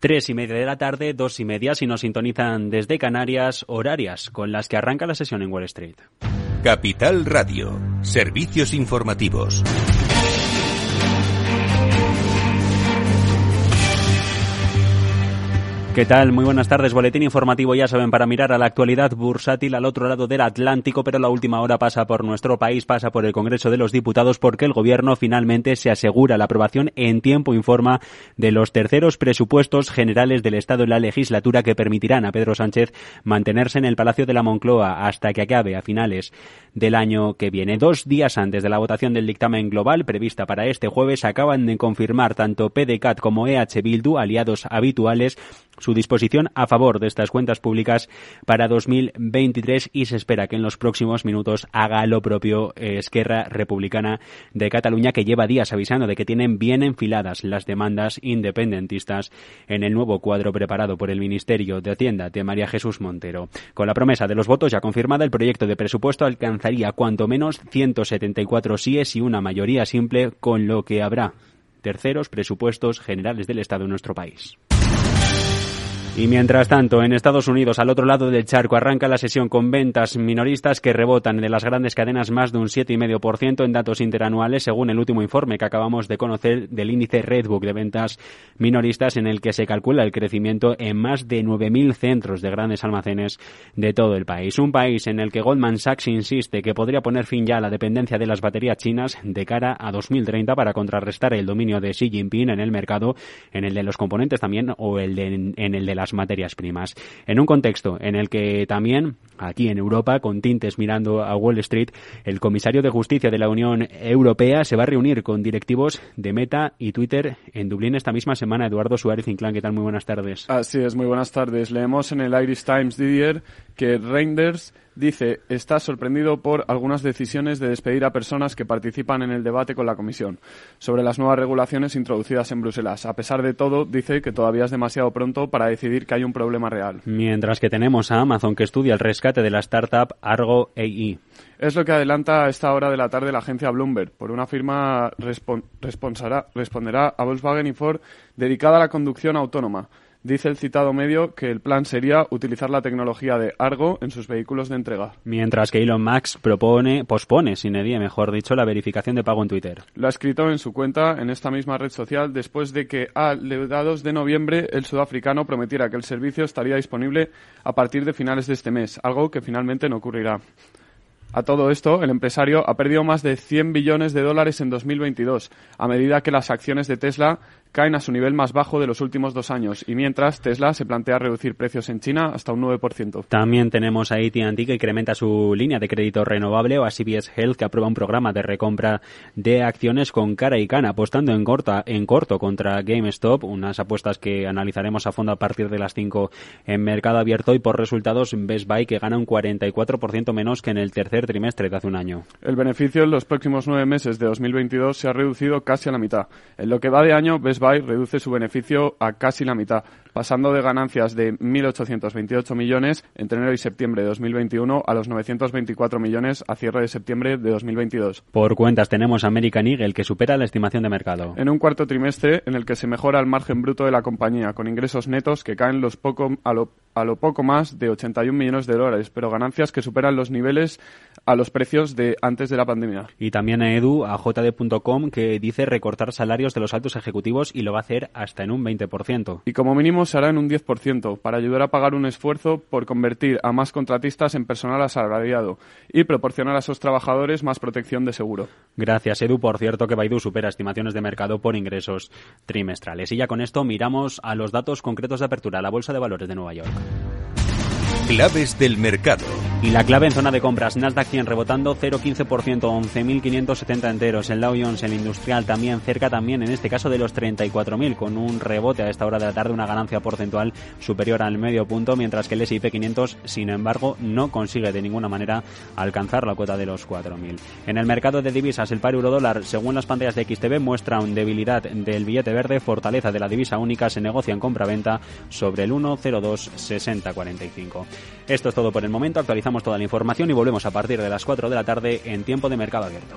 Tres y media de la tarde, dos y media si nos sintonizan desde Canarias, horarias con las que arranca la sesión en Wall Street. Capital Radio, servicios informativos. ¿Qué tal? Muy buenas tardes. Boletín informativo, ya saben, para mirar a la actualidad bursátil al otro lado del Atlántico, pero la última hora pasa por nuestro país, pasa por el Congreso de los Diputados, porque el Gobierno finalmente se asegura la aprobación en tiempo informa de los terceros presupuestos generales del Estado en la legislatura que permitirán a Pedro Sánchez mantenerse en el Palacio de la Moncloa hasta que acabe a finales del año que viene. Dos días antes de la votación del dictamen global prevista para este jueves, acaban de confirmar tanto PDCAT como EH Bildu, aliados habituales, disposición a favor de estas cuentas públicas para 2023 y se espera que en los próximos minutos haga lo propio Esquerra Republicana de Cataluña que lleva días avisando de que tienen bien enfiladas las demandas independentistas en el nuevo cuadro preparado por el Ministerio de Hacienda de María Jesús Montero. Con la promesa de los votos ya confirmada, el proyecto de presupuesto alcanzaría cuanto menos 174 síes y una mayoría simple, con lo que habrá terceros presupuestos generales del Estado en nuestro país. Y mientras tanto, en Estados Unidos, al otro lado del charco, arranca la sesión con ventas minoristas que rebotan de las grandes cadenas más de un 7,5% en datos interanuales, según el último informe que acabamos de conocer del índice Redbook de ventas minoristas, en el que se calcula el crecimiento en más de 9.000 centros de grandes almacenes de todo el país. Un país en el que Goldman Sachs insiste que podría poner fin ya a la dependencia de las baterías chinas de cara a 2030 para contrarrestar el dominio de Xi Jinping en el mercado, en el de los componentes también o el de, en el de las materias primas. En un contexto en el que también, aquí en Europa, con tintes mirando a Wall Street, el comisario de Justicia de la Unión Europea se va a reunir con directivos de Meta y Twitter en Dublín esta misma semana. Eduardo Suárez Inclán, ¿qué tal? Muy buenas tardes. Así es, muy buenas tardes. Leemos en el Irish Times Didier que Reinders dice está sorprendido por algunas decisiones de despedir a personas que participan en el debate con la Comisión sobre las nuevas regulaciones introducidas en Bruselas. A pesar de todo, dice que todavía es demasiado pronto para decidir que hay un problema real. Mientras que tenemos a Amazon que estudia el rescate de la startup Argo AI. Es lo que adelanta a esta hora de la tarde la agencia Bloomberg. Por una firma responderá a Volkswagen y Ford dedicada a la conducción autónoma. Dice el citado medio que el plan sería utilizar la tecnología de Argo en sus vehículos de entrega. Mientras que Elon Musk propone, pospone, sin edie, mejor dicho, la verificación de pago en Twitter. Lo ha escrito en su cuenta en esta misma red social después de que a mediados de noviembre el sudafricano prometiera que el servicio estaría disponible a partir de finales de este mes, algo que finalmente no ocurrirá. A todo esto, el empresario ha perdido más de 100 billones de dólares en 2022, a medida que las acciones de Tesla caen a su nivel más bajo de los últimos dos años y mientras Tesla se plantea reducir precios en China hasta un 9%. También tenemos a AT&T que incrementa su línea de crédito renovable o a CBS Health que aprueba un programa de recompra de acciones con cara y cana, apostando en, corta, en corto contra GameStop, unas apuestas que analizaremos a fondo a partir de las 5 en mercado abierto y por resultados Best Buy que gana un 44% menos que en el tercer trimestre de hace un año. El beneficio en los próximos nueve meses de 2022 se ha reducido casi a la mitad. En lo que va de año, Best Buy reduce su beneficio a casi la mitad, pasando de ganancias de 1.828 millones entre enero y septiembre de 2021 a los 924 millones a cierre de septiembre de 2022. Por cuentas tenemos American Eagle, que supera la estimación de mercado. En un cuarto trimestre en el que se mejora el margen bruto de la compañía, con ingresos netos que caen los poco, a, lo, a lo poco más de 81 millones de dólares, pero ganancias que superan los niveles a los precios de antes de la pandemia. Y también a Edu, a JD.com, que dice recortar salarios de los altos ejecutivos y lo va a hacer hasta en un 20%. Y como mínimo se hará en un 10%, para ayudar a pagar un esfuerzo por convertir a más contratistas en personal asalariado y proporcionar a esos trabajadores más protección de seguro. Gracias, Edu. Por cierto, que Baidu supera estimaciones de mercado por ingresos trimestrales. Y ya con esto miramos a los datos concretos de apertura, la Bolsa de Valores de Nueva York. Claves del mercado. Y la clave en zona de compras, Nasdaq 100 rebotando 0,15%, 11.570 enteros. El Dow Jones, el industrial también cerca también, en este caso de los 34.000, con un rebote a esta hora de la tarde, una ganancia porcentual superior al medio punto, mientras que el S&P 500, sin embargo, no consigue de ninguna manera alcanzar la cuota de los 4.000. En el mercado de divisas, el par euro dólar, según las pantallas de XTV, muestra una debilidad del billete verde, fortaleza de la divisa única, se negocia en compra-venta sobre el 1,026045. Esto es todo por el momento. Actualizamos toda la información y volvemos a partir de las 4 de la tarde en tiempo de mercado abierto.